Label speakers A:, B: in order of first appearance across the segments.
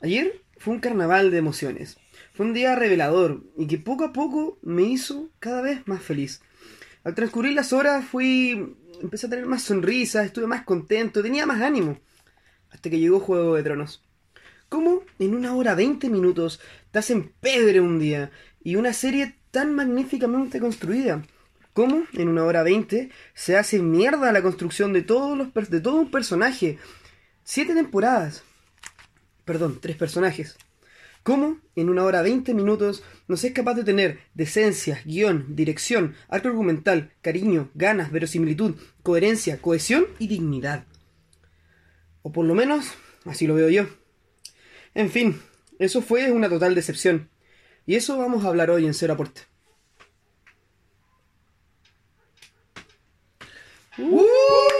A: Ayer fue un carnaval de emociones. Fue un día revelador y que poco a poco me hizo cada vez más feliz. Al transcurrir las horas fui... empecé a tener más sonrisas, estuve más contento, tenía más ánimo. Hasta que llegó Juego de Tronos. ¿Cómo en una hora 20 minutos te hacen pedre un día y una serie tan magníficamente construida? ¿Cómo en una hora 20 se hace mierda la construcción de, todos los de todo un personaje? Siete temporadas. Perdón, tres personajes. ¿Cómo en una hora 20 minutos no se es capaz de tener decencia, guion, dirección, arte argumental, cariño, ganas, verosimilitud, coherencia, cohesión y dignidad? O por lo menos, así lo veo yo. En fin, eso fue una total decepción. Y eso vamos a hablar hoy en Cero Aporte.
B: ¡Uh!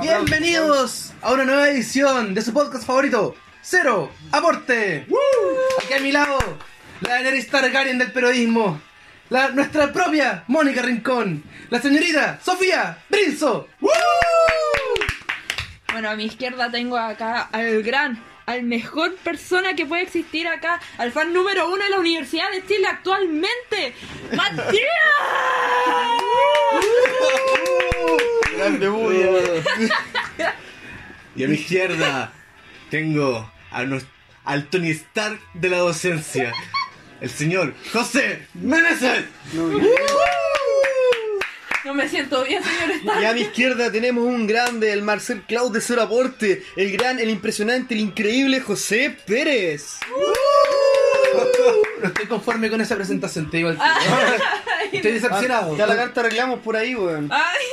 B: Bienvenidos a una nueva edición de su podcast favorito, Cero Aporte. Aquí a mi lado, la Daenerys Targaryen del periodismo, la, nuestra propia Mónica Rincón, la señorita Sofía Brinzo.
C: Bueno, a mi izquierda tengo acá al gran, al mejor persona que puede existir acá, al fan número uno de la Universidad de Chile actualmente, Matías.
A: Grande
D: Y a mi izquierda tengo a nos- al Tony Stark de la docencia, el señor José Meneses.
C: No me siento bien, señor Stark.
A: Y a mi izquierda tenemos un grande, el Marcel Cloud de Cero Aporte, el gran, el impresionante, el increíble José Pérez.
B: No estoy conforme con esa presentación, te digo al tiro.
C: Ay,
B: Estoy decepcionado.
A: Ya la carta arreglamos por ahí, weón.
C: ay,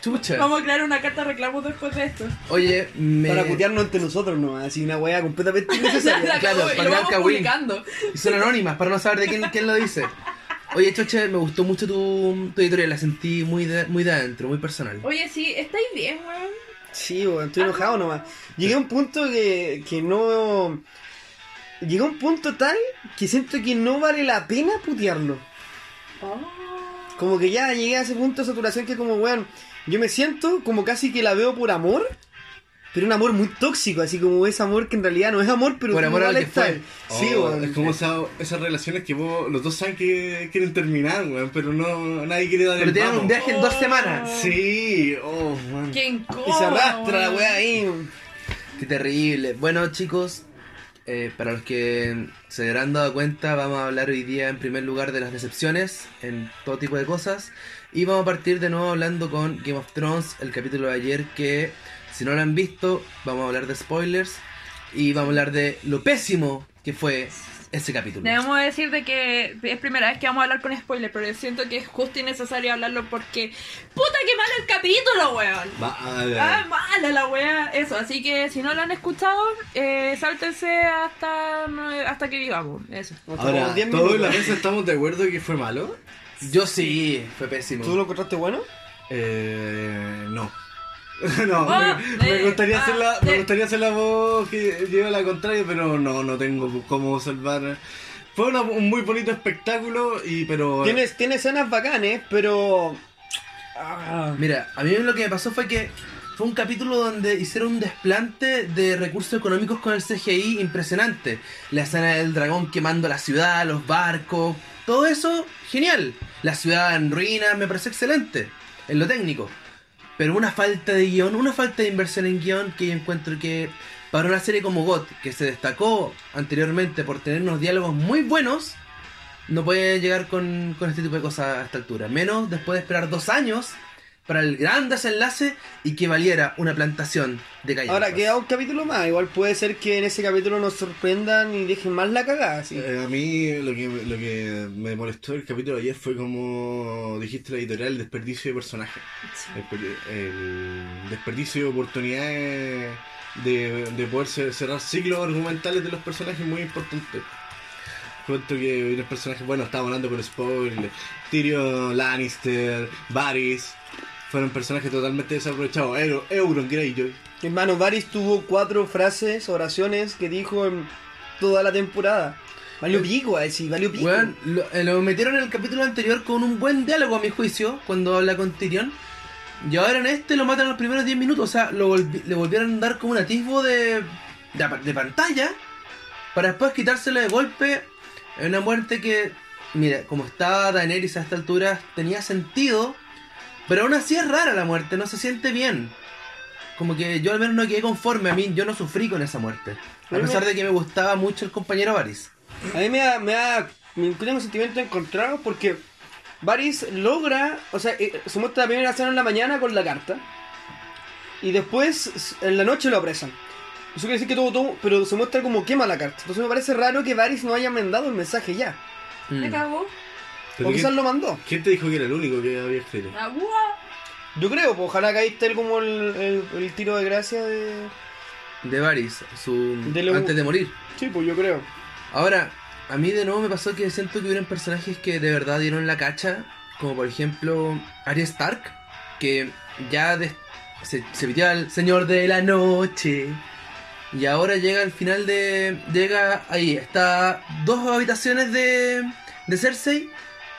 B: Chucha.
C: vamos a crear una carta de reclamos después de esto.
B: Oye, me...
A: Para putearnos entre nosotros nomás, así una weá completamente innecesaria.
B: Claro, para dar cagüín. Y son anónimas para no saber de quién, quién lo dice. Oye, Choche, me gustó mucho tu, tu editorial, la sentí muy de, muy de adentro, muy personal.
C: Oye, sí, ¿estáis bien, weón?
A: Sí, weón, estoy enojado nomás. Llegué a un punto que, que no... Llegué a un punto tal que siento que no vale la pena putearlo. Como que ya llegué a ese punto de saturación que como, weón, yo me siento como casi que la veo por amor, pero un amor muy tóxico, así como ese amor que en realidad no es amor, pero
B: Por
A: tú
B: amor a lo
A: igual
B: que fue.
A: estás. Sí,
D: Oh,
A: weón.
D: es como esa- esas relaciones que vos, los dos saben que quieren terminar, weón, pero no nadie quiere dar
B: Pero
D: el
B: tienen
D: vamos.
B: un viaje en dos
C: Oh.
B: semanas.
D: Sí, oh, man.
C: Qué incómodo.
A: Y se arrastra la weá ahí.
B: Qué terrible. Bueno, chicos, eh, para los que se habrán dado cuenta, vamos a hablar hoy día en primer lugar de las decepciones en todo tipo de cosas. Y vamos a partir de nuevo hablando con Game of Thrones, el capítulo de ayer que, si no lo han visto, vamos a hablar de spoilers. Y vamos a hablar de lo pésimo que fue ese capítulo.
C: Debemos decir de que es primera vez que vamos a hablar con spoiler, pero yo siento que es justo y necesario hablarlo porque ¡Puta que mal el capítulo, weón!
D: Va, a ver.
C: Ah, mala la wea, eso, así que si no lo han escuchado, eh, sáltense hasta, hasta que digamos, eso.
D: Ahora,
A: tomamos 10
D: todos la mesa estamos de acuerdo que fue malo.
B: Yo sí, fue pésimo.
A: ¿Tú lo encontraste bueno?
D: Eh, no. no,
C: Oh,
D: me, me
C: eh,
D: gustaría
C: ah,
D: hacer la, me
C: eh.
D: gustaría hacer la voz que lleva la contraria, pero no, no tengo cómo salvar. Fue una- un muy bonito espectáculo y pero
A: Tiene, tiene escenas bacanes, pero... Ah,
B: Mira, a mí lo que me pasó fue que fue un capítulo donde hicieron un desplante de recursos económicos con el CGI impresionante. La escena del dragón quemando la ciudad, los barcos, todo eso, genial. La ciudad en ruinas me parece excelente, en lo técnico. Pero una falta de guion, una falta de inversión en guion que yo encuentro que para una serie como GOT, que se destacó anteriormente por tener unos diálogos muy buenos, no puede llegar con, con este tipo de cosas a esta altura. Menos después de esperar dos años para el gran desenlace y que valiera una plantación de galletas.
A: Ahora queda un capítulo más. Igual puede ser que en ese capítulo nos sorprendan y dejen más la cagada. Sí.
D: Eh, a mí lo que, lo que me molestó del capítulo de ayer fue como dijiste la editorial, el desperdicio de personajes. El, per- el desperdicio de oportunidades de, de poder cer- cerrar ciclos argumentales de los personajes muy importantes. Cuento que los personajes, bueno, estamos hablando con spoiler, Tyrion, Lannister, Varys, fueron personajes totalmente desaprovechados. Euro, Euron Greyjoy.
A: Hermano, Varys tuvo cuatro frases, oraciones que dijo en toda la temporada. Valió pico, a decir, valió pico.
B: Weón, lo, eh, lo metieron en el capítulo anterior con un buen diálogo a mi juicio, cuando habla con Tyrion. Y ahora en este lo matan en los primeros 10 minutos. O sea, lo volvi- le volvieron a dar como un atisbo de, de, de pantalla. Para después quitárselo de golpe. Es una muerte que, mira, como estaba Daenerys a esta altura, tenía sentido. Pero aún así es rara la muerte, no se siente bien. Como que yo al menos no quedé conforme a mí, yo no sufrí con esa muerte. A pesar
A: me-
B: de que me gustaba mucho el compañero Varys.
A: A mí me da, me da, me tengo sentimientos encontrados porque Varys logra, o sea, eh, se muestra la primera escena en la mañana con la carta y después en la noche lo apresan. Eso quiere decir que todo, todo, pero se muestra como quema la carta. Entonces me parece raro que Varys no haya mandado el mensaje ya.
C: Me
B: Mm.
C: cagó.
D: Pero
A: O quizás
D: ¿quién,
A: lo mandó.
D: quién te dijo que era el único que había escrito?
C: Ah.
A: Yo creo, pues ojalá caíste él como el, el- el tiro de gracia de...
B: De Varys, su...
A: De lo-
B: antes de morir.
A: Sí, pues yo creo.
B: Ahora, a mí de nuevo me pasó que siento que hubieron personajes que de verdad dieron la cacha, como por ejemplo Arya Stark, que ya de- se, se pidió al Señor de la Noche, y ahora llega al final de... llega ahí, está dos habitaciones de, de Cersei,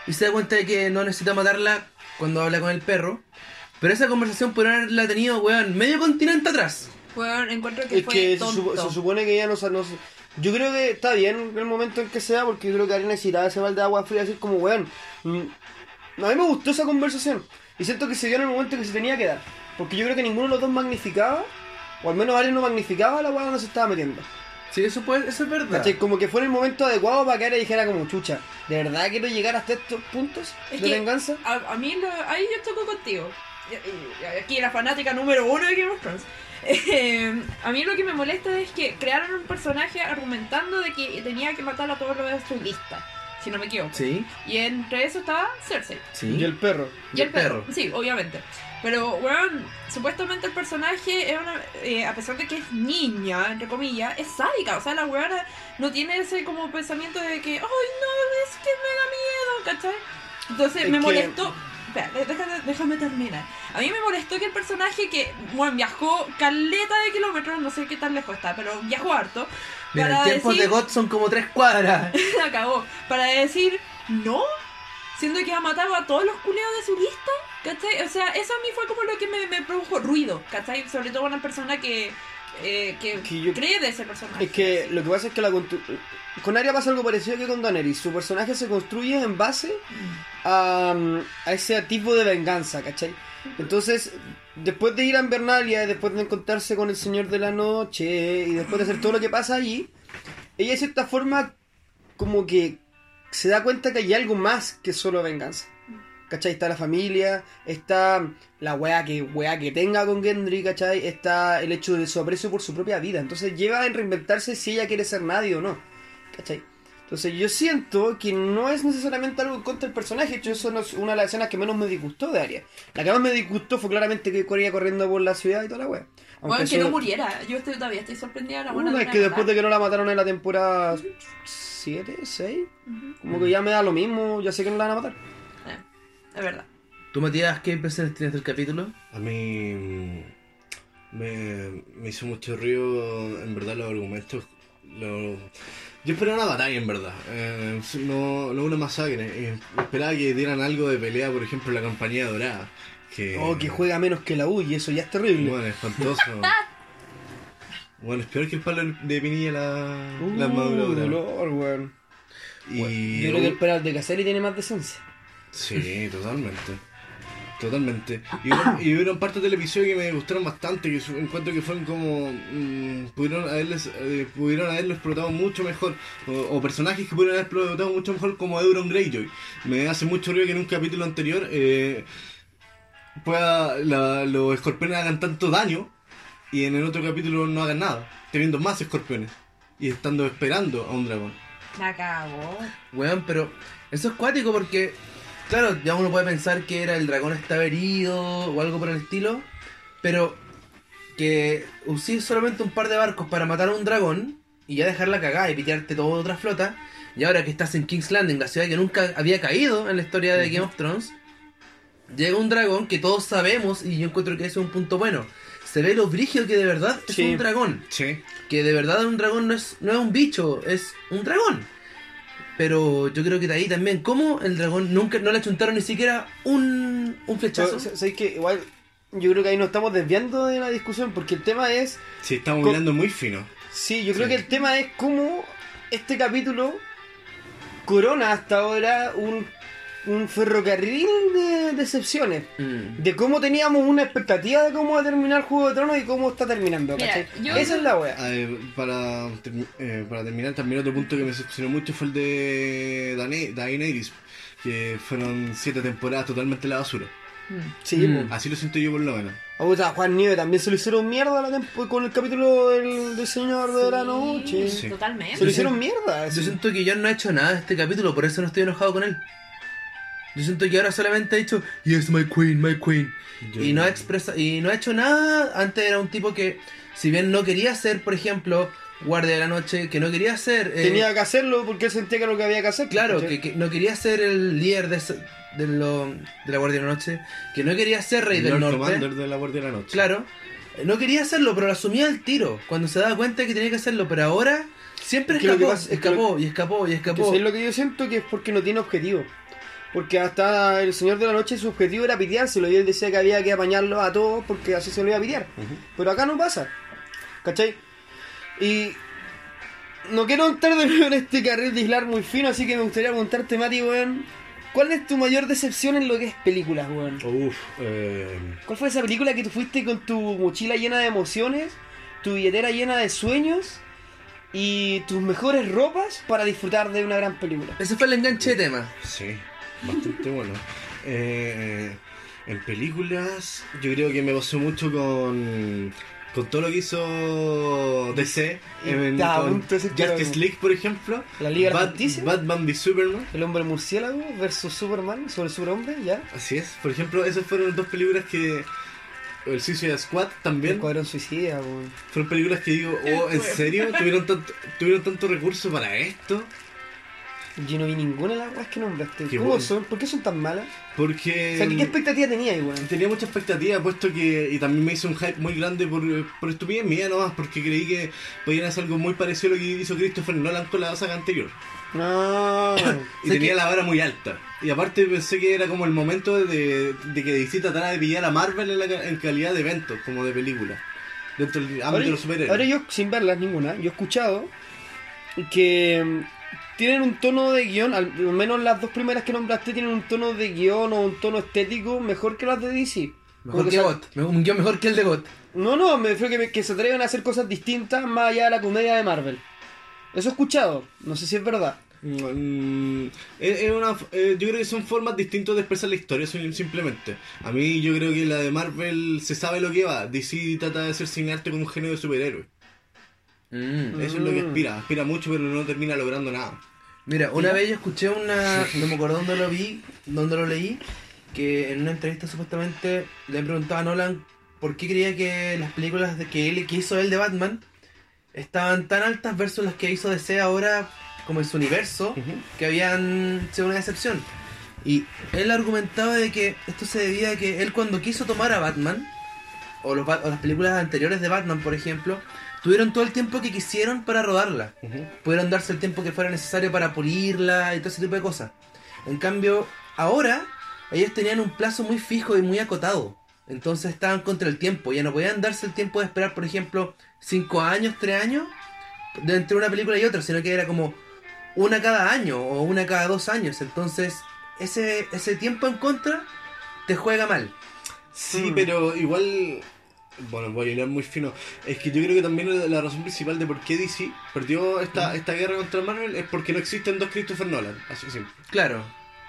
B: y se da cuenta de que no necesita matarla cuando habla con el perro. Pero esa conversación podrían haberla tenido, weón, medio continente atrás.
C: Weón, encuentro que
A: Es
C: fue
A: que se,
C: tonto.
A: supo- se supone que ella no, no Yo creo que está bien el momento en que sea, porque yo creo que Arena necesitaba ese balde de agua fría, así como, weón. mm, A mí me gustó esa conversación. Y siento que se dio en el momento que se tenía que dar. Porque yo creo que ninguno de los dos magnificaba, o al menos Arena no magnificaba la weá donde se estaba metiendo.
B: Sí, eso, puede, eso es verdad.
A: ¿Cachai? Como que fue en el momento adecuado para que Arena dijera como, chucha, ¿de verdad quiero llegar hasta estos puntos
C: Es
A: de
C: que-
A: venganza?
C: A, a mí, lo- ahí yo toco contigo. Aquí la fanática número uno de Game of Thrones. Eh, a mí lo que me molesta es que crearon un personaje argumentando de que tenía que matar a todos los de su lista, si no me equivoco.
B: Sí,
C: Y entre eso estaba Cersei.
B: sí.
A: Y el perro.
C: Y el perro. Sí, obviamente. Pero, weón, supuestamente el personaje es una, eh, a pesar de que es niña, entre comillas, es sádica. O sea, la weona no tiene ese como pensamiento de que, ay, no, es que me da miedo, ¿cachai? Entonces
A: Es
C: me
A: que-
C: molestó. Espera, déjame, déjame terminar. A mí me molestó que el personaje que, bueno, viajó caleta de kilómetros, no sé qué tan lejos está, pero viajó harto.
B: Mira,
C: para
B: en tiempos
C: decir-
B: de God son como tres cuadras.
C: acabó. Para decir no, siendo que ha matado a todos los culeos de su lista, ¿cachai? O sea, eso a mí fue como lo que me, me produjo ruido, ¿cachai? Sobre todo una persona que, eh, que,
A: Que yo-
C: cree de ese personaje.
A: Es que lo que pasa es que la con Arya pasa algo parecido que con Daenerys. Su personaje se construye en base a, a ese tipo de venganza, ¿cachai? Entonces, después de ir a Invernalia, después de encontrarse con el Señor de la Noche y después de hacer todo lo que pasa allí, ella de cierta forma como que se da cuenta que hay algo más que solo venganza. ¿Cachai? Está la familia, está la weá que, weá que tenga con Gendry, ¿cachai? Está el hecho de su aprecio por su propia vida. Entonces lleva a reinventarse si ella quiere ser nadie o no. ¿Cachai? Entonces yo siento que no es necesariamente algo contra del personaje. De hecho, eso no es una de las escenas que menos me disgustó de Arya. La que más me disgustó fue claramente que corría corriendo por la ciudad y toda la.
C: Bueno,
A: Aunque
C: que
A: eso-
C: no muriera. Yo estoy, todavía estoy sorprendida. La buena de
A: es que después de que no la mataron en la temporada 7, 6, como que ya me da lo mismo, ya sé que no la van a matar.
C: Es verdad.
B: ¿Tú, Matías, qué impresiones tienes del capítulo?
D: A mí me, me hizo mucho ruido, en verdad, los argumentos. lo- Yo esperaba una batalla, en verdad. eh, no, no una masacre. eh, esperaba que dieran algo de pelea, por ejemplo, la compañía dorada. Que,
A: Oh, que juega menos que la U y eso ya es terrible.
D: Bueno, espantoso. bueno, es peor que el palo de Pinilla la, la
A: Uh,
D: armadura dorada.
A: dolor, weón.
D: Y
A: Yo creo que el Peral de Caselli tiene más decencia.
D: Sí, totalmente. Totalmente. Y hubo, y hubieron partes del episodio que me gustaron bastante, que encuentro que fueron como... mm, pudieron haberles eh, pudieron haberlo explotado mucho mejor. O, o personajes que pudieron haber explotado mucho mejor como Euron Greyjoy. Me hace mucho ruido que en un capítulo anterior eh, pueda, la- los escorpiones hagan tanto daño y en el otro capítulo no hagan nada, teniendo más escorpiones y estando esperando a un dragón.
C: La cagó.
B: Weón, pero eso es cuático porque, claro, ya uno puede pensar que era el dragón estaba herido o algo por el estilo, pero que usé solamente un par de barcos para matar a un dragón y ya dejarla cagada y pitearte toda otra flota, y ahora que estás en King's Landing, la ciudad que nunca había caído en la historia de Game of Thrones, llega un dragón que todos sabemos y yo encuentro que ese es un punto bueno. Se ve lo brígido que de verdad es
A: Sí.
B: un dragón
D: Sí.
B: que de verdad un dragón no es, no es un bicho, es un dragón. Pero yo creo que de ahí también, ¿cómo el dragón nunca no le achuntaron ni siquiera un, un flechazo?
A: Pero, ¿Sabes que Igual yo creo que ahí nos estamos desviando de la discusión porque el tema es,
D: Sí, estamos
A: Con-
D: mirando muy fino.
A: sí, yo creo
D: Sí.
A: que el tema es cómo este capítulo corona hasta ahora un, un ferrocarril de decepciones.
B: Mm.
A: De cómo teníamos una expectativa de cómo va a terminar Juego de Tronos y cómo está terminando,
C: Mira,
A: ¿cachai?
C: yo-
A: Esa es la wea.
D: A ver, para, eh, para terminar, también otro punto que me decepcionó mucho fue el de Daenerys, que fueron siete temporadas totalmente la basura.
C: Mm.
A: Sí,
B: Mm.
D: Así lo siento yo por lo menos.
A: O sea, Juan Nieve también se lo hicieron mierda la tempo- con el capítulo del, del Señor de la Noche.
C: Sí,
D: Sí.
C: Totalmente.
A: Se lo hicieron mierda.
B: Yo
A: sí.
B: siento que John no ha hecho nada de este capítulo, por eso no estoy enojado con él. Yo siento que ahora solamente ha dicho, Yes, my queen, my queen.
D: Yo-
B: Y no ha expresa y no ha hecho nada. Antes era un tipo que, si bien no quería ser, por ejemplo, guardia de la noche, que no quería ser. eh,
A: Tenía que hacerlo porque él sentía que era lo que había que hacer.
B: Claro,
A: ¿cachai?
B: que, que no quería ser el líder de, ese- de, lo- de la Guardia de la Noche, que no quería ser rey
D: el
B: del
D: Lord
B: norte.
D: Commander de la Guardia de la Noche.
B: Claro, no quería hacerlo, pero lo asumía al tiro, cuando se daba cuenta que tenía que hacerlo, pero ahora siempre
A: que que
B: escapó,
A: pasa que
B: escapó y escapó y escapó.
A: es lo que yo siento que es porque no tiene objetivo. Porque hasta el Señor de la Noche su objetivo era piteárselo y él decía que había que apañarlo a todos porque así se lo iba a pitear. Pero acá no pasa. ¿Cachai? Y no quiero entrar de nuevo en este carril de islar muy fino, así que me gustaría preguntarte, Mati, weón. ¿Cuál es tu mayor decepción en lo que es películas, weón?
D: Uf, eh,
A: ¿Cuál fue esa película que tú fuiste con tu mochila llena de emociones, tu billetera llena de sueños y tus mejores ropas para disfrutar de una gran película?
B: Ese fue el enganche de tema.
D: sí, bastante bueno. Eh, en películas, yo creo que me pasó mucho con, con todo lo que hizo DC.
A: Y
D: en- con Justice League, por ejemplo.
A: La Liga
D: Bat- Batman v Superman.
A: El hombre murciélago versus Superman sobre el superhombre, ¿ya?
D: Así es. Por ejemplo, esas fueron dos películas que. El Suicide Squad
A: El
D: también.
A: Escuadrón Suicida, weón.
D: Fueron películas que digo, oh, ¿en serio? ¿Tuvieron tanto, tuvieron tanto recurso para esto?
A: Yo no vi ninguna de las weas que nombraste.
D: Qué
A: ¿Cómo
D: bueno.
A: son? ¿Por qué son tan malas?
D: Porque.
A: O sea, ¿qué, qué expectativa tenía weón?
D: Tenía mucha expectativa, puesto que. Y también me hizo un hype muy grande por, por estupidez mía nomás, porque creí que podían hacer algo muy parecido a lo que hizo Christopher Nolan con la saga anterior.
A: No.
D: Y tenía
B: que-
D: la vara muy alta. Y aparte pensé que era como el momento de, de que DC tratara de pillar a Marvel en, la en calidad de evento, como de película. Dentro del ámbito
A: Ahora,
D: de los superhéroes.
A: ahora yo, sin verlas ninguna, yo he escuchado que tienen un tono de guion, al menos las dos primeras que nombraste tienen un tono de guion o un tono estético mejor que las de DC.
B: Mejor
A: Como
B: que GOT, un guion mejor que el de GOT.
A: No, no, me refiero que, me- que se atreven a hacer cosas distintas más allá de la comedia de Marvel. Eso he escuchado, no sé si es verdad.
D: Mm, es- es una, eh, yo creo que son formas distintas de expresar la historia sim- simplemente. A mí yo creo que la de Marvel se sabe lo que va. DC trata de hacer cinearte con un género de superhéroe.
B: Mm.
D: Eso es lo que
A: Mm.
D: aspira. Aspira mucho pero no termina logrando nada.
B: Mira, una vez yo escuché una. No me acuerdo dónde lo vi, dónde lo leí. Que en una entrevista supuestamente le preguntaba a Nolan por qué creía que las películas de que él que hizo él de Batman estaban tan altas versus las que hizo DC ahora como en su universo que habían sido una decepción. Y él argumentaba de que esto se debía a que él cuando quiso tomar a Batman, o, los, o las películas anteriores de Batman, por ejemplo, tuvieron todo el tiempo que quisieron para rodarla pudieron darse el tiempo que fuera necesario para pulirla y todo ese tipo de cosas. En cambio, ahora ellos tenían un plazo muy fijo y muy acotado. Entonces estaban contra el tiempo. Ya no podían darse el tiempo de esperar, por ejemplo, 5 años, 3 años de entre una película y otra, sino que era como una cada año o una cada dos años. Entonces, ese, ese tiempo en contra te juega mal.
D: Sí,
A: Mm.
D: pero igual. Bueno, voy a hablar muy fino. Es que yo creo que también la- razón principal de por qué DC perdió esta, esta guerra contra Marvel es porque no existen dos Christopher Nolan. Así de simple.
B: Claro.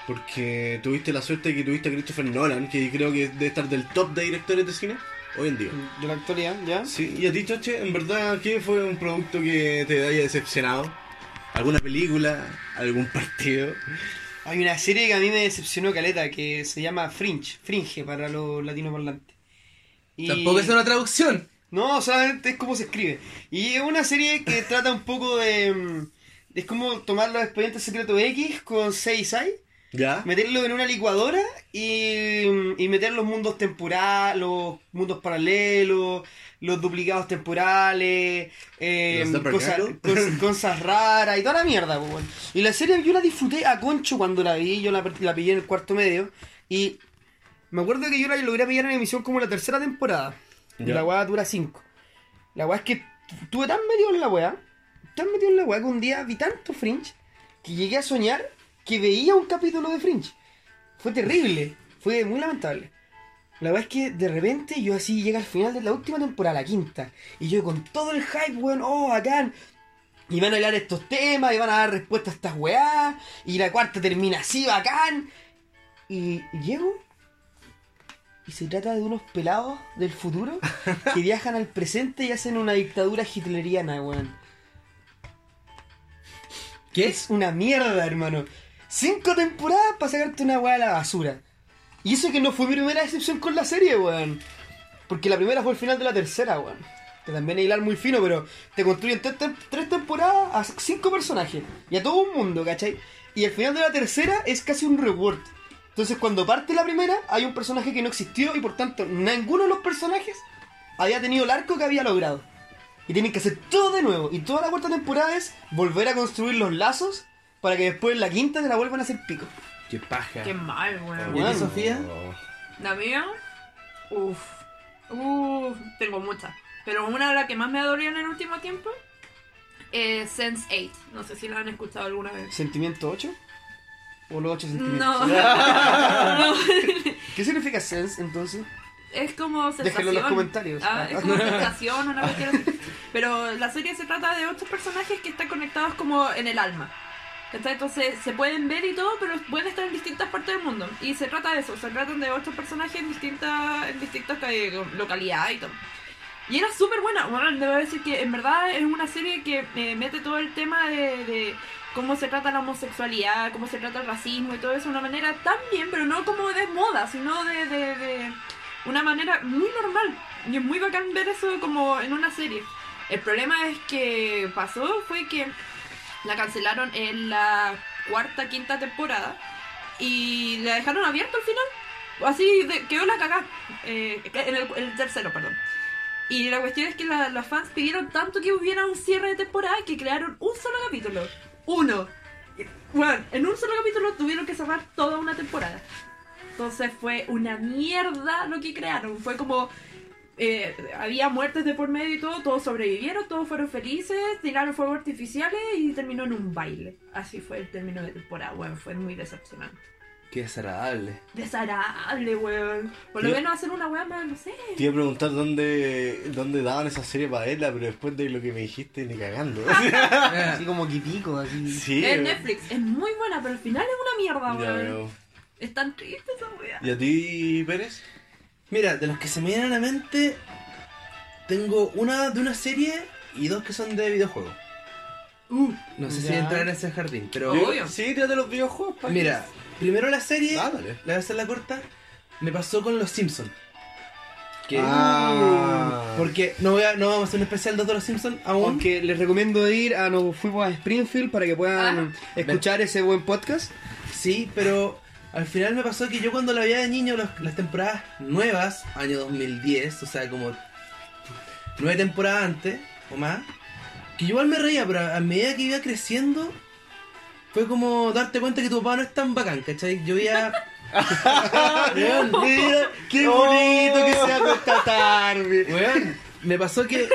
D: Porque tuviste la suerte de que tuviste a Christopher Nolan, que creo que debe estar del top de directores de cine hoy en día.
A: De la actualidad, ¿ya?
D: Sí, y a ti, Choche, en verdad, ¿qué fue un producto que te haya decepcionado? ¿Alguna película? ¿Algún partido?
A: Hay una serie que a mí me decepcionó caleta que se llama Fringe, Fringe para los latinoparlantes. Y-
B: Tampoco es una traducción.
A: No, solamente es como se escribe. Y es una serie que trata un poco de... mm, Es como tomar los expedientes secretos X con 6
D: ¿Ya?
A: meterlo en una licuadora y, y meter los mundos temporales, los mundos paralelos, los duplicados temporales, eh,
D: Los
A: cosas, raras y toda la mierda, pues, weón. Y la serie yo la disfruté a concho cuando la vi, yo la, la pillé en el cuarto medio y Me acuerdo que yo la logré pillar en emisión como la tercera temporada. Y
D: Ya.
A: La weá dura 5. La weá es que tuve tan metido en la weá, tan metido en la weá que un día vi tanto Fringe que llegué a soñar que veía un capítulo de Fringe. Fue terrible, fue muy lamentable. La weá es que de repente yo así llega al final de la última temporada, la quinta, y yo con todo el hype, weón, oh, bacán. Y van a hablar estos temas, y van a dar respuestas a estas weá, y la cuarta termina así, bacán. Y llego y se trata de unos pelados del futuro que viajan al presente y hacen una dictadura hitleriana, weón.
B: ¿Qué?
A: Es una mierda, hermano. Cinco temporadas para sacarte una weá a la basura. Y eso que no fue mi primera decepción con la serie, weón. Porque la primera fue el final de la tercera, weón. Que también es hilar muy fino, pero te construyen tres, tem- tres temporadas a cinco personajes. Y a todo un mundo, ¿cachai? Y el final de la tercera es casi un reward. Entonces cuando parte la primera, hay un personaje que no existió y por tanto ninguno de los personajes había tenido el arco que había logrado. Y tienen que hacer todo de nuevo. Y toda la cuarta temporada es volver a construir los lazos para que después en la quinta te la vuelvan a hacer pico.
B: Qué paja.
C: Qué mal,
B: ¿Y a
C: weón.
B: ti,
A: Bueno.
B: Sofía?
C: La mía, uff, uff, tengo muchas. Pero una de las que más me ha dolido en el último tiempo es Sense8. No sé si la han escuchado alguna vez.
A: ¿Sentimiento 8? ¿O los 8 sentimientos?
C: No. No.
A: ¿Qué significa sense entonces?
C: Es como sensación.
A: Déjenlo en los comentarios.
C: Ah, es como sensación, una cuestión así. Pero la serie se trata de ocho personajes que están conectados como en el alma. Entonces se pueden ver y todo, pero pueden estar en distintas partes del mundo. Y se trata de eso, se tratan de ocho personajes en distintas, en distintas eh, localidades y todo. Y era súper buena. Bueno, debo decir que en verdad es una serie que eh, mete todo el tema de, de cómo se trata la homosexualidad, cómo se trata el racismo y todo eso de una manera tan bien, pero no como de moda, sino de, de, de una manera muy normal. Y es muy bacán ver eso como en una serie. El problema es que pasó fue que la cancelaron en la cuarta, quinta temporada y la dejaron abierta al final. Así de, quedó la cagada. Eh, en el, tercero, perdón. Y la cuestión es que los fans pidieron tanto que hubiera un cierre de temporada que crearon un solo capítulo. Uno. Bueno, en un solo capítulo tuvieron que cerrar toda una temporada. Entonces fue una mierda lo que crearon. Fue como. Eh, había muertes de por medio y todo, todos sobrevivieron, todos fueron felices, tiraron fuegos artificiales y terminó en un baile. Así fue el término de temporada, weón, fue muy decepcionante.
B: Qué desagradable.
C: Desagradable, weón. Por lo
D: Yo-
C: menos hacer una weá más, no sé.
D: Te iba a preguntar dónde, dónde daban esa serie para verla, pero después de lo que me dijiste, ni cagando.
A: Así como quipico, así.
D: sí.
C: Es Netflix, es muy buena, pero al final es una mierda,
D: Ya
C: weón. Es tan triste esa weá.
D: ¿Y a ti, Pérez?
B: Mira, de los que se me vienen a la mente, tengo una de una serie y dos que son de videojuegos.
C: Uh,
B: No sé si
A: Ya.
B: entrar en ese jardín, pero...
C: Obvio.
D: Sí, tírate los videojuegos. pa'
B: Mira, primero la serie,
D: Ah, dale.
B: la voy a hacer la corta, me pasó con Los Simpsons. Que...
D: Ah.
B: Porque no, voy a, no vamos a hacer un especial de Los Simpsons aún.
A: Aunque les recomiendo ir a Nos Fuimos a Springfield para que puedan
C: Ah.
A: escuchar ese buen podcast.
B: Sí, pero al final me pasó que yo cuando la veía de niño, los- las temporadas nuevas, año 2010, o sea, como nueve temporadas antes o más, que yo igual me reía, pero a medida que iba creciendo, fue como darte cuenta que tu papá no es tan bacán, ¿cachai? Yo veía... Weón,
A: Mira, qué bonito que sea esta tarde.
B: weón, me pasó que...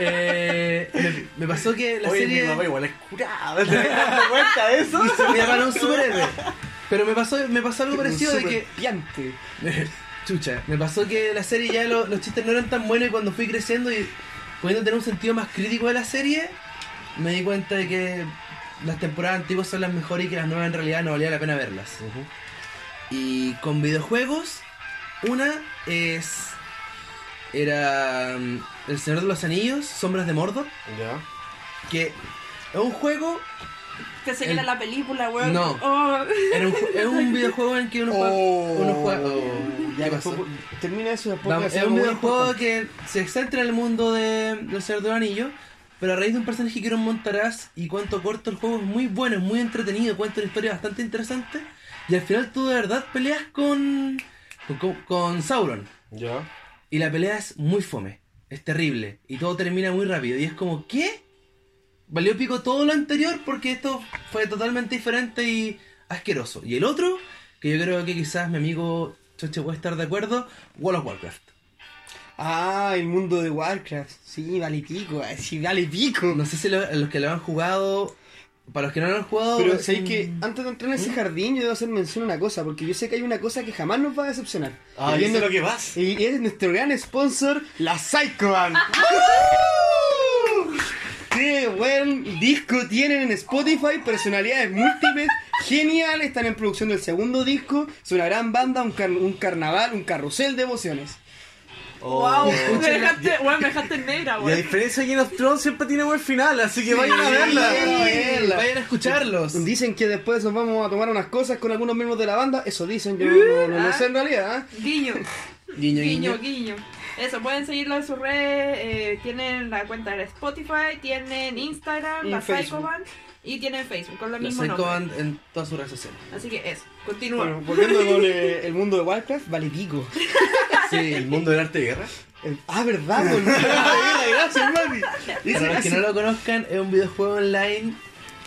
B: eh, me, me pasó que la
D: Oye,
B: serie...
D: mi papá igual es curado. ¿Te das cuenta de eso?
B: Mi papá no es un superhéroe. Pero me pasó, me pasó algo parecido de que...
A: Piante.
B: Chucha, me pasó que la serie ya lo- los chistes no eran tan buenos y cuando fui creciendo y pudiendo tener un sentido más crítico de la serie, me di cuenta de que las temporadas antiguas son las mejores y que las nuevas en realidad no valía la pena verlas. Y con videojuegos, una es. Era. mm, El Señor de los Anillos, Sombras de Mordor,
D: Ya.
B: que es un juego.
C: Pensé que
B: El-
C: era la película, weón.
B: No.
C: Oh.
B: Era un, ju- es un videojuego en el que uno juega. uno juega oh,
A: termina eso después.
B: Vamos, es
A: hacer
B: un videojuego que se centra en el mundo de del Señor de los Anillos, pero a raíz de un personaje que era un montaraz y cuento corto, el juego es muy bueno, es muy entretenido, cuenta una historia bastante interesante y al final tú de verdad peleas con, con, con Sauron
D: Ya.
B: y la pelea es muy fome, es terrible y todo termina muy rápido y es como, ¿qué? Valió pico todo lo anterior porque esto fue totalmente diferente y asqueroso. Y el otro, que yo creo que quizás mi amigo Choche puede estar de acuerdo, World of Warcraft.
A: Ah, el mundo de Warcraft. Sí, vale pico, eh, sí, vale pico.
B: No sé si lo- los que lo han jugado, para los que no lo han jugado...
A: Pero
B: es
A: sé que antes de entrar en ese jardín yo debo hacer mención a una cosa, porque yo sé que hay una cosa que jamás nos va a decepcionar.
D: Ah,
A: y, es,
D: lo que vas.
A: y es nuestro gran sponsor, la Psycho Band. Qué buen disco tienen en Spotify, personalidades múltiples, genial, están en producción del segundo disco, es una gran banda, un, car- un carnaval, un carrusel de emociones.
C: Wow, me dejaste, weón, me dejaste en negra, weón.
D: diferencia de Game of Thrones siempre tiene buen final, así que vayan a verla.
A: vayan a verla.
B: Vayan a escucharlos.
A: Dicen que después nos vamos a tomar unas cosas con algunos miembros de la banda, eso dicen, yo no, no- no sé en realidad. ¿eh?
C: Guiño,
B: Guiño,
C: guiño,
B: guiño.
C: guiño. Eso, pueden seguirlo en sus redes. eh, tienen la cuenta de Spotify, tienen Instagram,
A: Y
C: la
A: Facebook.
C: Psycho Band, y tienen Facebook con el mismo
B: Psycho
C: nombre.
B: Band en todas sus redes sociales.
C: Así que eso, continúa.
A: Bueno, volviendo con eh, el mundo de Warcraft, vale pico.
B: Sí,
D: El mundo del arte de guerra.
A: El- ah, verdad, con gracias, Mati. Dice,
B: Para los que no lo conozcan, es un videojuego online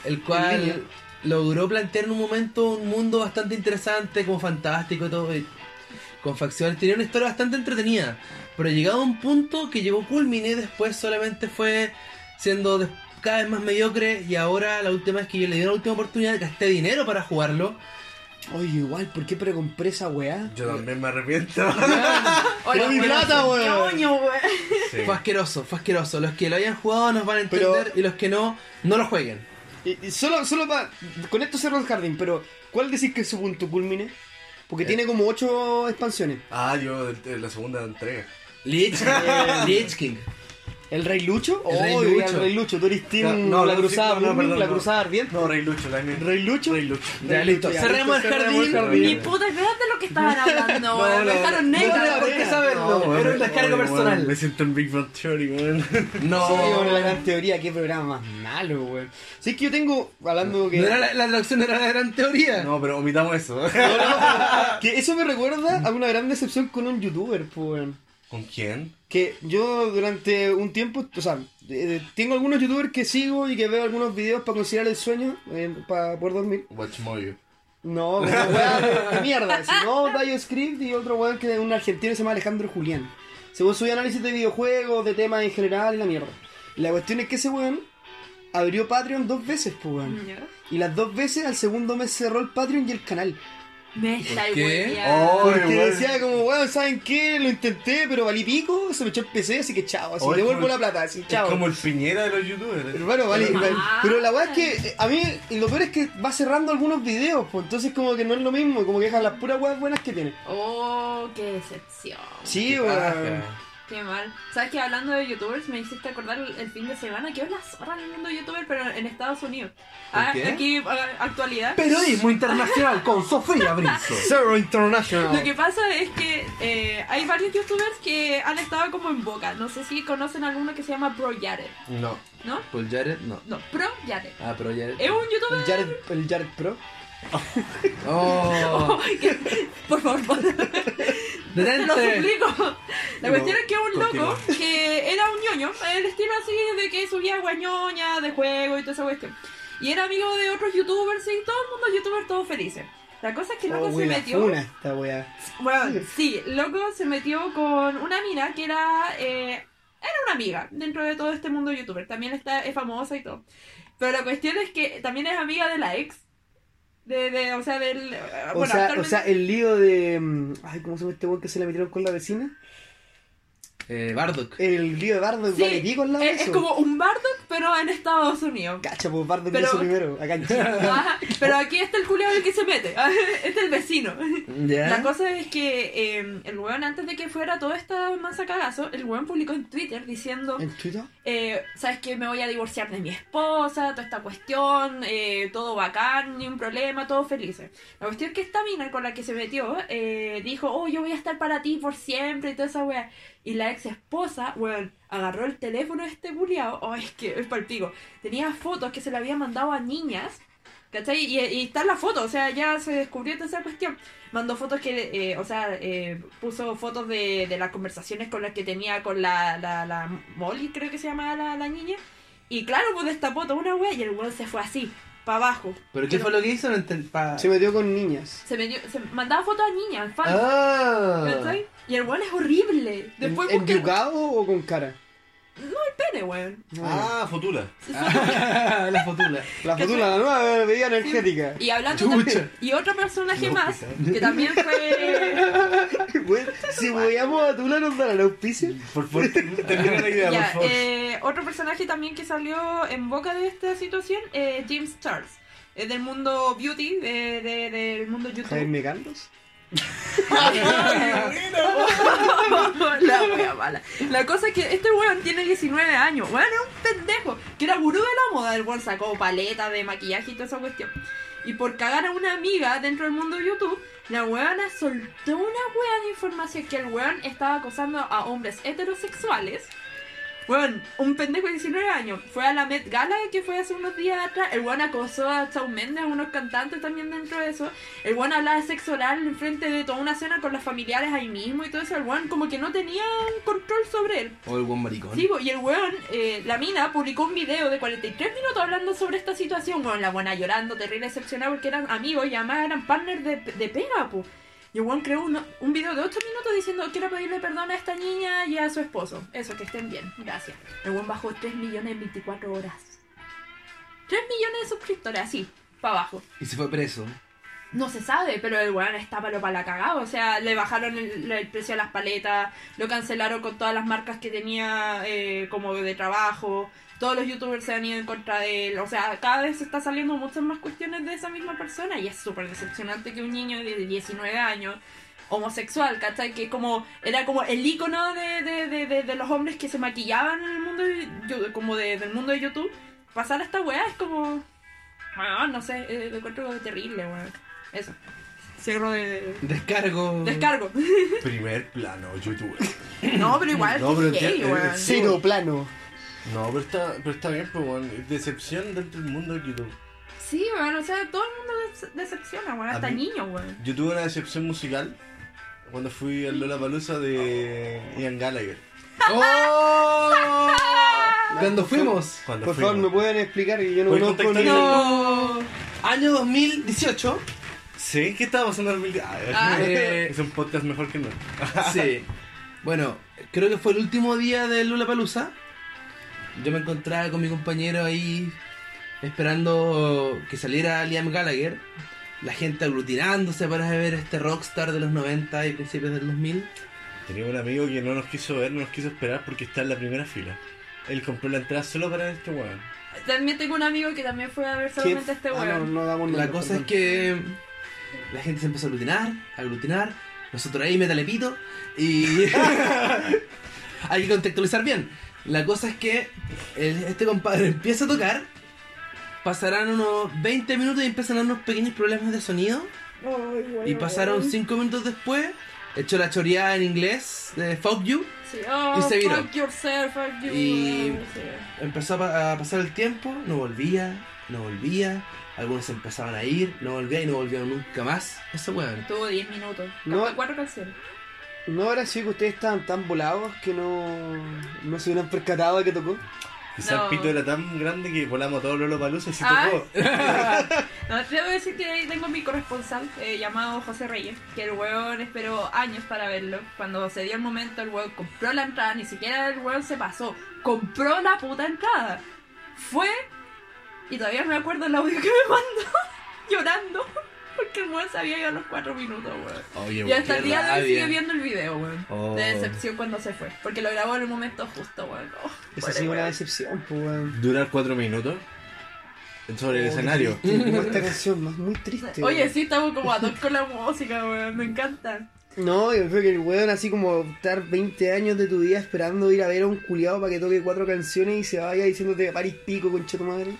B: el cual logró plantear en un momento un mundo bastante interesante, como fantástico y todo, y con facciones. Tenía una historia bastante entretenida, pero llegado a un punto que llegó culmine, después solamente fue siendo des- cada vez más mediocre y ahora la última vez que yo le di una última oportunidad, gasté dinero para jugarlo.
A: Oye, igual, ¿por qué precompré esa weá?
D: Yo también me arrepiento.
A: Pero mi plata, weón.
D: Sí.
B: Fue asqueroso, fue asqueroso. Los que lo hayan jugado nos van a entender
A: Pero-
B: y los que no, no lo jueguen.
A: Y, y solo, solo para. Con esto cerro el jardín, pero ¿cuál decís que es su punto culmine? Porque
D: Eh.
A: tiene como ocho expansiones.
D: Ah, yo la segunda entrega.
B: Lich, Lich King.
A: ¿El Rey Lucho?
B: El Rey
A: Oh,
B: Lucho.
A: el Rey Lucho. ¿Tú eres team
D: No, no,
A: la
D: no,
A: cruzada
D: no, no, perdón,
A: la
D: no.
A: cruzada ardiente?
D: No, Rey Lucho, la
A: ¿Rey Lucho?
D: Rey Lucho.
B: Ya, listo. Cerremos el
A: cerremos
B: jardín.
C: Ni puta idea de lo que estaban hablando, weón. Me dejaron
A: no,
C: negra.
A: no,
B: ¿Por qué saberlo? Era un descargo personal.
D: Me siento en Big Bang Theory, weón.
B: No,
A: Sí, bueno, la gran teoría, qué programa más malo, weón. Sí, es que yo tengo, hablando que...
B: No era la, la traducción no era la gran teoría.
D: No, pero omitamos eso.
A: No, no, que eso me recuerda a una gran decepción con un youtuber, pues, weón.
D: ¿Con quién?
A: Que yo durante un tiempo, o sea, eh, tengo algunos youtubers que sigo y que veo algunos videos para conciliar el sueño, eh, para poder dormir.
D: Watchmoyo.
A: No, una weá de, mierda. Si no, Dio Script y otro weón que es un argentino que se llama Alejandro Julián. Según su análisis de videojuegos, de temas en general y la mierda. La cuestión es que ese weón abrió Patreon dos veces, pues weón. Y las dos veces al segundo mes cerró el Patreon y el canal.
C: Me está
B: qué?
D: Oh,
A: Porque decía como, weón, ¿saben qué? Lo intenté, pero valí pico, se me echó el PC, así que chao, así
D: Oh, es
A: devuelvo
D: como
A: la plata, así
D: Es
A: chao.
D: como el piñera de los youtubers.
A: Hermano, vale,
C: Ah.
A: vale. Pero la weá es que eh, a mí, y lo peor es que va cerrando algunos videos, pues entonces como que no es lo mismo, como que dejan las puras weas buenas que tiene.
C: Oh, qué decepción.
A: Sí, weón.
C: Qué mal. ¿Sabes que hablando de youtubers me hiciste acordar el, fin de semana que es la zorra en el mundo youtuber, pero en Estados Unidos? Ah,
B: qué?
C: aquí, actualidad.
B: Periodismo internacional con Sofía Brizo.
A: Zero International.
C: Lo que pasa es que eh, hay varios youtubers que han estado como en boca. No sé si conocen alguno que se llama Pro Jared,
B: No,
C: ¿no?
B: Paul Jared, no.
C: No, Pro Jared.
B: Ah, pero Jared.
C: Es un
A: El
C: youtuber.
A: Jared, el Jared Pro.
B: Oh,
C: que- por favor, te lo
B: detente.
C: suplico. La
D: No,
C: cuestión es que un loco que era un ñoño, el estilo así de que subía guañoña de juego y toda esa cuestión. Y era amigo de otros youtubers y todo el mundo youtuber todos felices. La cosa es que loco
A: Oh,
C: se
A: la
C: metió.
A: funa esta wea.
C: Bueno, sí, loco se metió con una mina que era. eh, era una amiga dentro de todo este mundo youtuber. También está, es famosa y todo. Pero la cuestión es que también es amiga de la ex. De, de, o sea, del. eh,
A: O,
C: bueno,
A: sea, o sea, el lío de... mm, Ay, ¿cómo se llama este weón que se le metieron con la vecina?
B: Eh, Bardock.
A: El lío de Bardock,
C: Sí,
A: vale pico al lado
C: es, es como un Bardock, pero en Estados Unidos.
A: Cacha, pues Bardock
C: Pero-
A: lo hizo primero, acá en Chile.
C: Ajá, pero aquí está el culiado el que se mete. Este es el vecino.
B: ¿Ya?
C: La cosa es que eh, el weón, antes de que fuera toda esta masa cagazo, el weón publicó en Twitter diciendo:
A: ¿En Twitter?
C: eh, ¿Sabes que Me voy a divorciar de mi esposa, toda esta cuestión, eh, todo bacán, ni un problema, todo felices. La cuestión es que esta mina con la que se metió eh, dijo: Oh, yo voy a estar para ti por siempre y toda esa wea. Y la ex esposa, weón, agarró el teléfono de este culiao. Oh, es que es palpico. Tenía fotos que se le había mandado a niñas. ¿Cachai? Y, y está en la foto, o sea, ya se descubrió toda esa cuestión. Mandó fotos que, eh, o sea, eh, puso fotos de, de las conversaciones con las que tenía con la, la, la Molly, creo que se llamaba la, la niña. Y claro, pues destapó toda una wea y el weón se fue así. para abajo.
B: ¿Pero qué fue lo que hizo? No pa-
A: Se metió con niñas.
C: Se, metió- se mandaba fotos a niñas, fan.
B: Ah.
C: ¿cachai? Y el weón es horrible. Después busqué el
A: ¿Enyucado o con cara?
C: pene, weón.
D: Ah, Fotula.
B: la fotula.
A: La
C: ¿Qué
A: fotula, la nueva bebida energética.
C: Y hablando
B: Chucha.
C: de... Y otro personaje
D: No,
C: más, que también fue...
A: Si voyamos a Tula nos darán auspicio.
D: Por favor, termina la idea,
C: Ya,
D: por favor.
C: eh, otro personaje también que salió en boca de esta situación, eh, James Charles. Es del mundo beauty, de, de- del mundo
A: Jaime
C: YouTube. La mala. La cosa es que este weón tiene 19 años. Weón es un pendejo. Que era gurú de la moda. El weón sacó paleta de maquillaje y toda esa cuestión. Y por cagar a una amiga dentro del mundo de YouTube, la weona soltó una wea de información que el weón estaba acosando a hombres heterosexuales. Weón, un pendejo de 19 años fue a la Met Gala que fue hace unos días atrás. El weón acosó a Shawn Mendes, a unos cantantes también dentro de eso. El weón hablaba de sexo oral en frente de toda una cena con los familiares ahí mismo y todo eso. El weón como que no tenía control sobre él.
B: O el buen maricón.
C: Sí, y el weón, eh, la mina publicó un video de 43 minutos hablando sobre esta situación. Weón, la buena llorando, terrible decepcionada porque eran amigos y además eran partners de, de pega, po. Y weón creó uno- un video de 8 minutos diciendo quiero pedirle perdón a esta niña y a su esposo. Eso, que estén bien, gracias. El weón bajó 3 millones en 24 horas. 3 millones de suscriptores, así, para abajo.
B: Y se fue preso.
C: No se sabe, pero el weón está palo para la cagada. O sea, le bajaron el, el precio a las paletas, lo cancelaron con todas las marcas que tenía eh, como de trabajo. Todos los youtubers se han ido en contra de él. O sea, cada vez está saliendo muchas más cuestiones de esa misma persona. Y es súper decepcionante que un niño de 19 años, homosexual, ¿cachai? Que como era como el icono de, de, de, de- de los hombres que se maquillaban en el mundo de, como de- del mundo de YouTube. Pasar a esta weá es como. Ah, no sé, eh, lo encuentro terrible, weón. Eso. Cierro de.
B: Descargo.
C: Descargo.
D: Primer plano, youtuber.
C: No, pero igual,
D: No, pero eh,
A: Cero plano.
D: No, pero está, pero está bien, pues, bueno, decepción dentro del mundo de YouTube.
C: Sí, weón, o sea, todo el mundo des- decepciona, weón,
D: A
C: hasta
D: mí-
C: niños, weón.
D: Yo tuve una decepción musical cuando fui al Lollapalooza de Ian Gallagher.
B: ¡Oh! Cuando fuimos.
D: Cuando
A: Por favor. ¿me pueden explicar? Que yo no
D: ¿Puedes
A: conozco
D: contextualizar?
A: nada.
C: No.
B: Año 2018.
D: Sí, ¿qué estaba pasando en el 2000?
C: Ah.
B: Eh,
D: es un podcast mejor que no.
B: Sí. Bueno, creo que fue el último día de Lula Palusa. Yo me encontraba con mi compañero ahí esperando que saliera Liam Gallagher. La gente aglutinándose para ver este rockstar de los 90 y principios del 2000.
D: Tenía un amigo que no nos quiso ver, no nos quiso esperar porque está en la primera fila. Él compró la entrada solo para este weón.
C: También tengo un amigo que también fue a ver solamente a este
A: Ah, no,
C: weón.
A: no damos
B: La cosa es que la gente se empezó a aglutinar, a aglutinar. Nosotros ahí metalepito y hay que contextualizar bien. La cosa es que el- este compadre empieza a tocar, pasarán unos 20 minutos y empiezan a dar unos pequeños problemas de sonido.
C: Ay.
B: Y pasaron 5 minutos después, echó la choreada en inglés de Fuck You,
C: Sí, oh,
B: y se viró.
C: Fuck yourself, fuck you.
B: Y-
C: sí.
B: empezó a, pa- a pasar el tiempo, no volvía, no volvía. Algunos empezaban a ir, no volvía y no volvieron nunca más. Ese weón.
C: Tuvo 10 minutos.
A: No.
C: Cantó cuatro canciones.
A: ¿No habrá sido que ustedes estaban tan volados que no, no se hubieran percatado de que tocó?
D: Quizá
C: No.
D: el pito era tan grande que volamos todos los Lollapalooza y se
C: Ah.
D: tocó.
C: No, debo decir que ahí tengo mi corresponsal eh, llamado José Reyes, que el weón esperó años para verlo. Cuando se dio el momento, el weón compró la entrada, ni siquiera el weón se pasó, compró la puta entrada. Fue, y todavía me acuerdo el audio que me mandó, llorando, porque el weón se había ido a los cuatro minutos, weón.
D: Oye,
C: Y hasta el día de hoy sigue viendo el video, weón.
D: Oh.
C: De decepción cuando se fue, porque lo grabó en el momento justo, weón. Oh,
A: Esa sí una decepción, pues, weón.
D: Durar cuatro minutos sobre el
A: Oh,
D: escenario.
A: esta canción, más muy triste.
C: Oye,
A: weón.
C: sí, estamos como a dos con la música, weón. Me encanta.
A: No, yo creo que el weón así como estar 20 años de tu vida esperando ir a ver a un culiado para que toque cuatro canciones y se vaya diciéndote París pico, concha tu madre.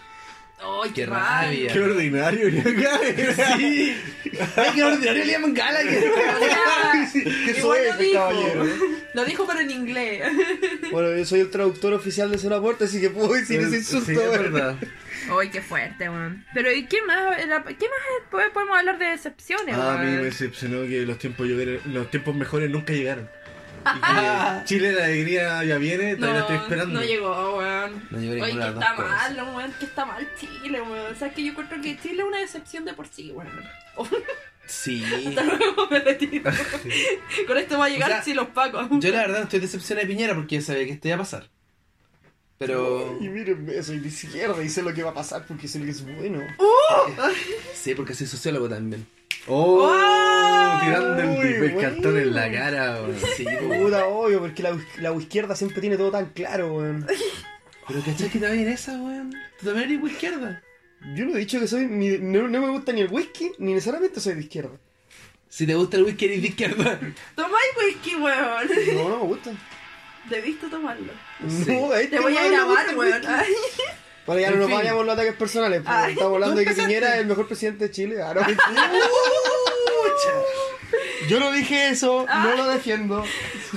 C: ¡Ay,
B: Qué rabia.
D: Qué ordinario.
B: Sí. Ay, qué ordinario Liam Gallagher.
A: Qué
C: igual lo
A: suave,
C: dijo.
A: caballero.
C: Lo dijo, pero en inglés.
A: Bueno, yo soy el traductor oficial de Zona Puerta, así que puedo decir ese insulto.
B: Sí, es
A: weón.
B: verdad.
C: ¡Ay, qué fuerte, weón! Pero, ¿y qué más? Era- ¿Qué más po- podemos hablar de decepciones,
D: Ah, a mí me
C: weón?
D: decepcionó que los tiempos, los tiempos mejores nunca llegaron. Que Chile la alegría ya viene, todavía la estoy
C: No,
D: esperando.
C: no llegó, weón.
B: No llegó
C: Oye, que está
B: cosas.
C: mal, weón, que está mal Chile, weón. O sea, es que yo encuentro que Chile es una decepción de por sí, weón.
B: Sí.
C: Hasta luego, me retiro. Con esto va a llegar
B: O sea,
C: si los pacos.
B: Yo la verdad no estoy decepcionado de Piñera porque yo sabía que esto iba a pasar. Pero.
A: Y mírenme, soy de izquierda y sé lo que va a pasar porque sé lo que es bueno.
B: Sí, porque soy sociólogo también.
D: Oh,
C: ¡Oh!
D: Tirando el, el cartón en la cara, weón.
B: Sí,
A: Puta, obvio, porque la, la izquierda siempre tiene todo tan claro, weón.
B: Pero ¿cachai que también esa, weón? Tú también eres de izquierda.
A: Yo no he dicho que soy. ni- no, no me gusta ni el whisky, ni necesariamente soy de izquierda.
B: Si te gusta el whisky, eres de izquierda.
C: Tomáis whisky, weón.
A: No, no me gusta.
C: Debiste tomarlo.
B: Sí.
A: No, este
C: Te voy a grabar, weón.
A: Bueno, ya
B: En
A: no nos
B: fin.
A: vayamos los ataques personales.
C: Ay,
A: estamos hablando de que. Piñera es el mejor presidente de Chile. Ah, no. Yo no dije eso, no lo defiendo.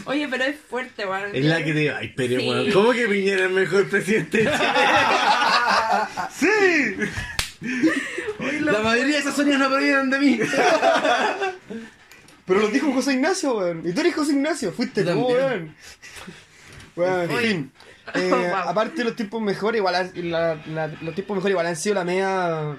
C: Oye, pero es fuerte, weón.
D: Es la que te Ay, pero
C: Sí.
D: weón, ¿cómo que Piñera es el mejor presidente de Chile? ¡Sí!
B: La mayoría de esas sueños no provienen de mí.
A: Pero lo dijo José Ignacio, weón. Y tú eres José Ignacio, fuiste tú, weón. Weón, en fin. Eh,
C: Wow.
A: Aparte los tiempos mejores, igual han- la- la- los tiempos mejores igual han sido la media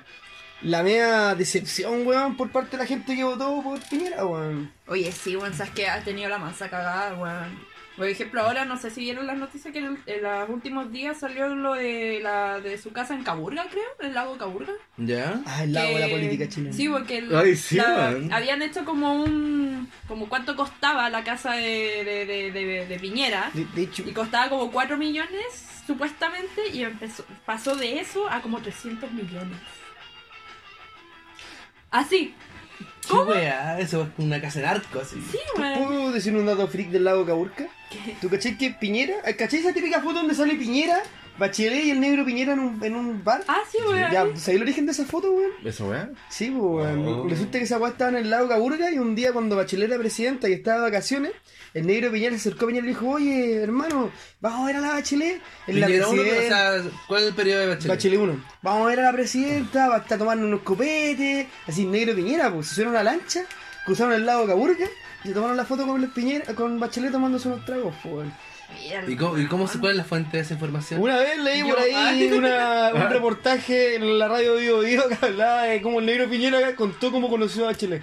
A: la media decepción, weón, por parte de la gente que votó por Piñera, weón.
C: Oye, sí, weón, sabes que ha tenido la masa cagada, weón. Por ejemplo, ahora no sé si vieron las noticias que en, el- en los últimos días salió lo de la de su casa en Caburga, creo, en el lago Caburga.
B: ¿Ya?
A: Ah, el lado de la política chilena.
C: Sí, porque el-
D: Ay, sí,
C: la-
D: weón.
C: habían hecho como un como cuánto costaba la casa de, de, de, de- de Piñera
A: De, de hecho,
C: y costaba como 4 millones supuestamente y empezó pasó de eso a como 300 millones. Así,
B: ¿Qué weá? Eso es una casa en arco, así.
C: sí, weón.
A: ¿puedo decir un dato freak del lago Caburca?
C: ¿Qué?
A: ¿Tú caché que Piñera, caché esa típica foto donde sale Piñera, Bachelet y el negro Piñera en un, en un bar?
C: Ah, sí, weón.
A: Ya, ¿sabes el origen de esa foto, weón?
D: ¿Eso, weón?
A: Sí, pues, weón.
D: Oh.
A: Resulta que esa weá estaba en el lago Caburga y un día cuando Bachelet era presidenta y estaba de vacaciones, el negro Piñera se acercó a Piñera y le dijo, oye, hermano, vamos a ver a la Bachelet. En la
B: uno, o sea, ¿cuál es el periodo de Bachelet?
A: Bachelet 1. Vamos a ver a la presidenta, va a estar tomando unos copetes. Así, negro Piñera, pues, se subieron a una lancha, cruzaron el lago Caburga y se tomaron la foto con, el Piñera, con Bachelet tomándose unos tragos, pues, weón.
B: ¿Y cómo, y cómo se, cuál es la fuente de esa información?
A: Una vez leí por ahí una- un reportaje en la radio Vivo Vivo que hablaba de cómo el negro Piñera contó cómo conoció a
C: wea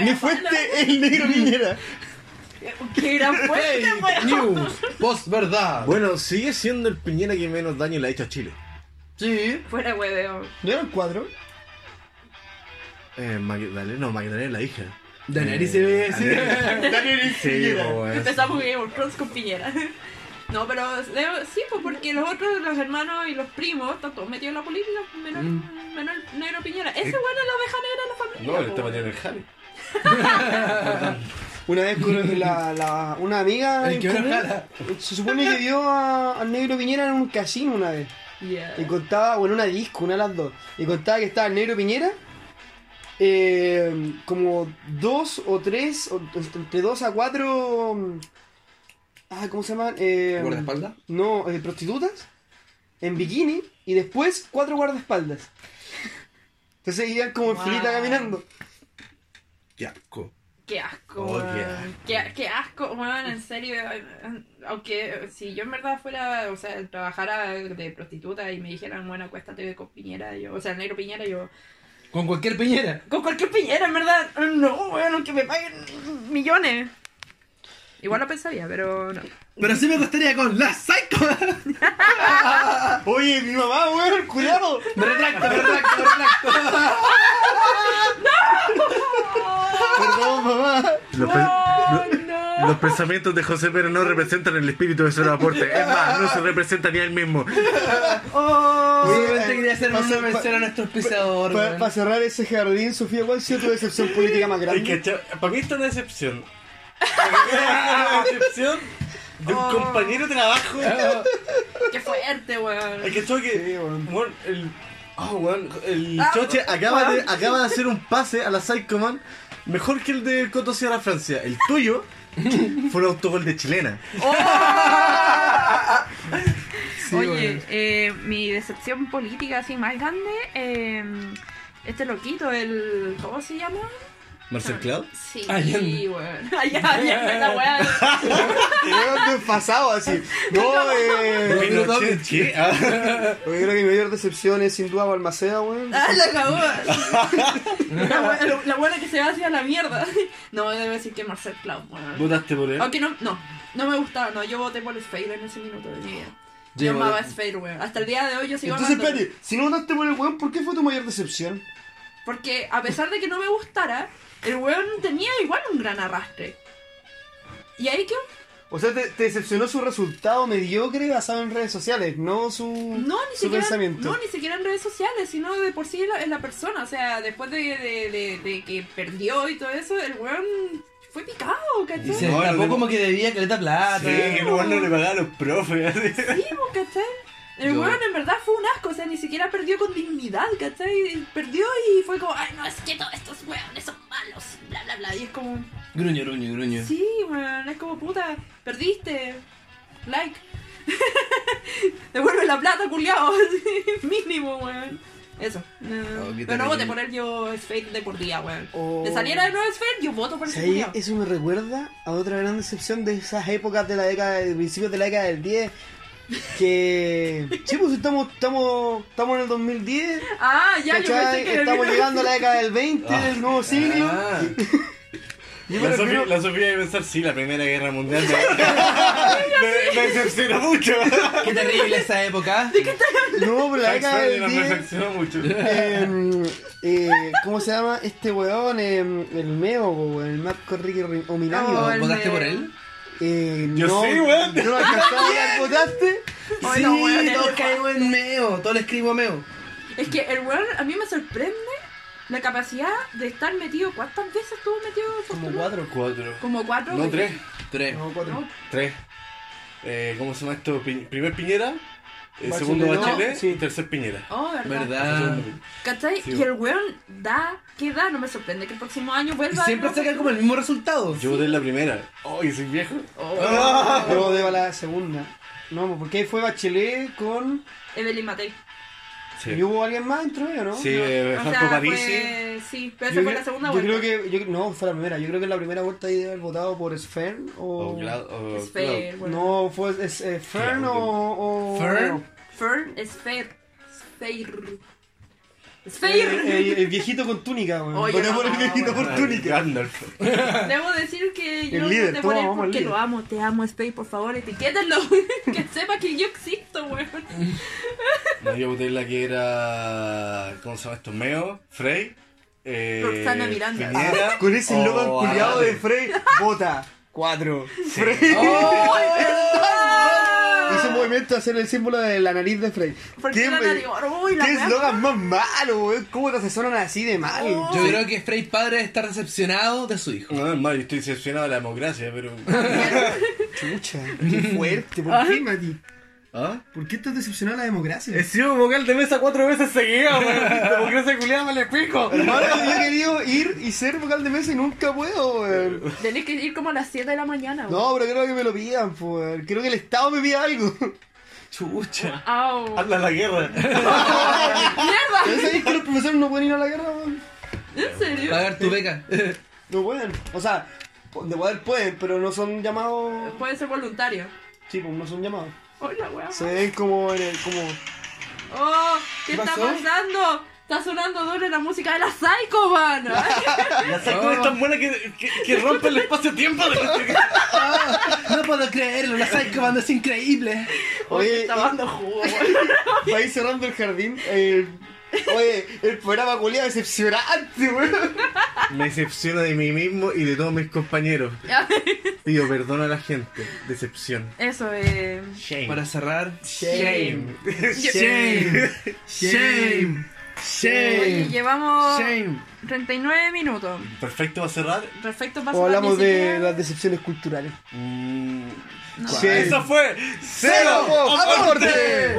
A: Mi fuente es el negro Piñera.
C: Qué gran fuente,
B: news, post verdad.
D: Bueno, sigue siendo el Piñera que menos daño le ha hecho a Chile.
B: Sí.
C: Fuera hueveo.
A: ¿No eran cuatro?
D: Eh, Magdalena, no, Magdalena es la hija.
B: Daenerys se ve, sí.
A: Daniel
D: Sí, weón.
C: Empezamos Game of Thrones con Piñera. No, pero sí, pues porque los otros, los hermanos y los primos, están todos metidos en la política, menos,
B: Mm.
C: menos el negro Piñera. Ese bueno es la oveja negra de la familia.
D: No, él está metido en el jale.
A: Una vez con la, la- una amiga en común, se supone que vio a- al negro Piñera en un casino una vez.
C: Yeah.
A: Y contaba, bueno, una disco, una de las dos. Y contaba que estaba el negro Piñera, eh, como dos o tres, o entre dos a cuatro. Ah, ¿cómo se llaman? Eh,
B: ¿Guardaespaldas?
A: No, eh, prostitutas en bikini y después cuatro guardaespaldas. Entonces iban como en
C: Wow.
A: filita caminando.
D: Qué asco.
C: Qué asco,
D: Oh, qué asco.
C: Qué, qué asco, weón, en serio. Aunque si yo en verdad fuera, o sea, trabajara de prostituta y me dijeran, bueno, acuéstate con Piñera, yo, o sea, el negro Piñera, yo.
B: Con cualquier Piñera.
C: Con cualquier Piñera, en verdad. No, weón, aunque me paguen millones. Igual lo pensaría, pero no.
B: Pero sí me gustaría con la Psycho.
A: Oye, mi mamá, weón, cuidado.
B: Me retracto, me retracto, me retracto.
A: Perdón, mamá.
D: Los, pe- lo-
C: no.
D: Los pensamientos de José Pérez no representan el espíritu de su aporte. Es más, no se representa ni a él mismo.
C: Oh.
B: Solamente quería hacer una mención a nuestro auspiciador.
A: Para cerrar ese jardín, Sofía, ¿cuál ha sido tu decepción política más grande?
D: Para mí esta es una decepción. una decepción de un
C: Oh.
D: compañero de trabajo.
C: Qué fuerte, weón.
D: Es que choque.
A: Sí, weón.
D: weón, el. Oh, weón, el
C: Ah,
D: Choche acaba de, acaba de hacer un pase a la Psychoman mejor que el de Coto Sierra Francia. El tuyo fue un autogol de chilena.
C: Oye, eh, mi decepción política así más grande, eh, este loquito, el. ¿Cómo se llama?
D: Marcel Cloud.
C: Sí,
B: Allende.
C: weón. Allá, allá, la weá.
A: Desfasado así. No, eh.
D: ¿qué? Ah,
A: Yo creo que mi mayor decepción es sin duda Balmaceda, weón.
C: Ah, la cagó. La buena, la buena que se va hacia la mierda. No, debo decir que Marcel Cloud, weón.
D: ¿Votaste por él?
C: Aunque no, no, no me gustaba, no, yo voté por Sphere en ese minuto de mi vida. Yo amaba Sphere, weón. Hasta el día de hoy yo sigo
A: Entonces,
C: amando.
A: espérate, si no votaste por el weón, ¿por qué fue tu mayor decepción?
C: Porque a pesar de que no me gustara, el weón tenía igual un gran arrastre. Y ahí que
A: O sea, te, te decepcionó su resultado mediocre basado en redes sociales, no su,
C: no ni
A: su
C: siquiera
A: pensamiento.
C: no ni siquiera en redes sociales, sino de por sí en la, en la persona, o sea, después de, de, de- de que perdió y todo eso, el weón fue picado,
B: Y
C: ¿cachai?
B: se
D: No,
B: como que debía caleta plata.
D: Sí, que el weón no le pagaba a los profes.
C: Sí, pues, ¿cachai? El
B: Yo-
C: weón en verdad fue un asco, o sea, ni siquiera perdió con dignidad, ¿cachai? Perdió y fue como, ay, no, es que todos estos weones es como,
B: Gruño, gruño, gruño.
C: sí, weón, es como, puta, perdiste. Like. Devuelve la plata, culiao. Mínimo, weón. Eso. No,
B: Oh, qué
C: pero no voté por él, yo Spade de por día, weón.
A: Oh.
C: De saliera de nuevo Spade, yo voto por ese
A: Sí, eso me recuerda a otra gran decepción de esas épocas de la década, de principios de la década del 10. Que. Sí, pues estamos, estamos, estamos en el 2010.
C: Ah, ya, yo
A: ¿cachai?
C: pensé que...
A: Estamos llegando a la década del 20, del nuevo siglo.
B: Ah,
A: Yo
D: La
A: refiero-
D: Sofía, la Sofía debe pensar, sí, la Primera Guerra Mundial me, me, me decepcionó mucho.
B: qué terrible esa época.
A: No, pero la década del
D: Snyder me
A: 10.
D: decepcionó mucho.
A: eh, eh, ¿Cómo se llama este weón? Eh, el Meo, weón, el Marco Ricky Ominario.
C: Oh,
B: ¿Votaste
C: de-
B: por él?
A: Eh,
D: Yo
A: no,
D: sí, weón.
A: No alcanzaba a ¿votaste?
C: Ay, no, weón,
B: todos
C: el-
B: caemos en meo, todo le escribo a meo.
C: Es que el weón a mí me sorprende la capacidad de estar metido. ¿Cuántas veces estuvo metido?
A: Como cuatro.
D: Cuatro.
C: Como cuatro.
D: No, tres.
B: Tres.
A: No, cuatro.
C: No,
D: Tres. Eh, ¿Cómo se llama esto? Pi- Primer Piñera, eh,
A: Bachelet,
D: segundo
A: no,
D: Bachelet
A: sí.
D: y tercer Piñera.
C: Oh, verdad.
B: ¿Verdad?
C: ¿Cachai?
D: Sí.
C: Y el weón da, ¿qué da? No me sorprende que el próximo año
B: Y
C: vuelva.
B: siempre
C: a-
B: saca como el mismo resultado.
D: Yo voté en la primera. ¡Ay, soy viejo!
C: Oh,
A: Yo debo la segunda. No, porque ahí fue Bachelet con.
C: Evelyn Matei.
D: Sí,
A: ¿Y hubo alguien más entre ellos, no?
D: sí eh,
C: O
D: Franco
C: sea,
D: Parisi.
C: fue- Sí, pero
A: Yo
C: esa fue la segunda
A: yo
C: vuelta.
A: creo que. yo- no, fue la primera. Yo creo que en la primera vuelta ahí debe haber votado por Sfern o.
D: O Glad-
C: bueno.
A: No, fue es, eh, Fern o. o
B: Fern.
C: Fern es fair. Es
A: Eh, eh, el viejito con túnica, weón.
C: Oye,
A: Voté por el
C: no,
A: viejito
C: bueno.
A: con túnica.
D: Gandalf.
C: Debo decir que yo
A: El líder,
C: por
A: vamos al
C: porque lo amo. Te amo, Spade, por favor, etiquétenlo. que sepa que yo existo, weón.
D: No, yo voté la que era. ¿Cómo se llama esto? Meo, Frey. Eh,
C: Roxana Miranda.
A: Ah, Con ese
D: o
A: logan culiado de Frey, vota. Cuatro. Frey.
B: ¡Oh!
A: Hizo un movimiento de hacer el símbolo de la nariz de Frey.
C: Porque
A: ¿Qué,
C: la
A: me-
C: nariz, uy, la
A: ¿Qué
C: weá.
A: eslogan más malo, weón? ¿Cómo te asesoran así de mal?
C: Oh.
B: Yo creo que Frey padre está decepcionado de su hijo.
D: No, más, yo estoy decepcionado de la democracia, pero.
A: Chucha, qué fuerte. ¿Por qué, Mati?
D: ¿Ah?
A: ¿Por qué estás decepcionado de la democracia?
D: He sido vocal de mesa cuatro veces seguidas, weón. Democracia culiada me le pico.
A: Hermano, yo he querido ir y ser vocal de mesa y nunca puedo, weón.
C: Tenés que ir como a las 7 de la mañana, weón.
A: No, pero quiero que me lo pidan, pues. weón. Quiero que el Estado me pida algo.
D: Chucha.
C: Au.
D: Anda a la guerra.
C: ¡Mierda!
A: ¿Pero sabéis que los profesores no pueden ir a la guerra, weón?
C: ¿En serio?
B: Pagar tu beca.
A: No pueden. O sea, de poder pueden, pero no son llamados.
C: Puede ser voluntario.
A: Sí, pues no son llamados.
C: Hola, weón.
A: Se ven como en el. como.
C: Oh, ¿qué,
B: ¿Qué
C: está
B: pasó?
C: pasando? Está sonando doble la música de la Psycho, man.
D: La saco es tan buena que, que, que rompe el espacio-tiempo.
B: No puedo creerlo, la Psycho Band es increíble.
A: Oye,
C: está
A: y-
C: dando jugo, weón.
A: para ir cerrando el jardín. el- oye, el programa culiado decepcionante, weón.
D: Me decepciona de mí mismo y de todos mis compañeros. Pido perdón a la gente. Decepción.
C: Eso, eh.
D: Shame.
B: Para cerrar.
A: Shame.
B: Shame. Shame.
C: Oye,
B: Shame.
C: llevamos
B: Shame.
C: 39 minutos.
D: Perfecto va a cerrar.
C: Perfecto para
A: O hablamos de las decepciones culturales.
D: Mm,
C: No.
D: Eso fue
A: ¡Cero! ¡Aporte!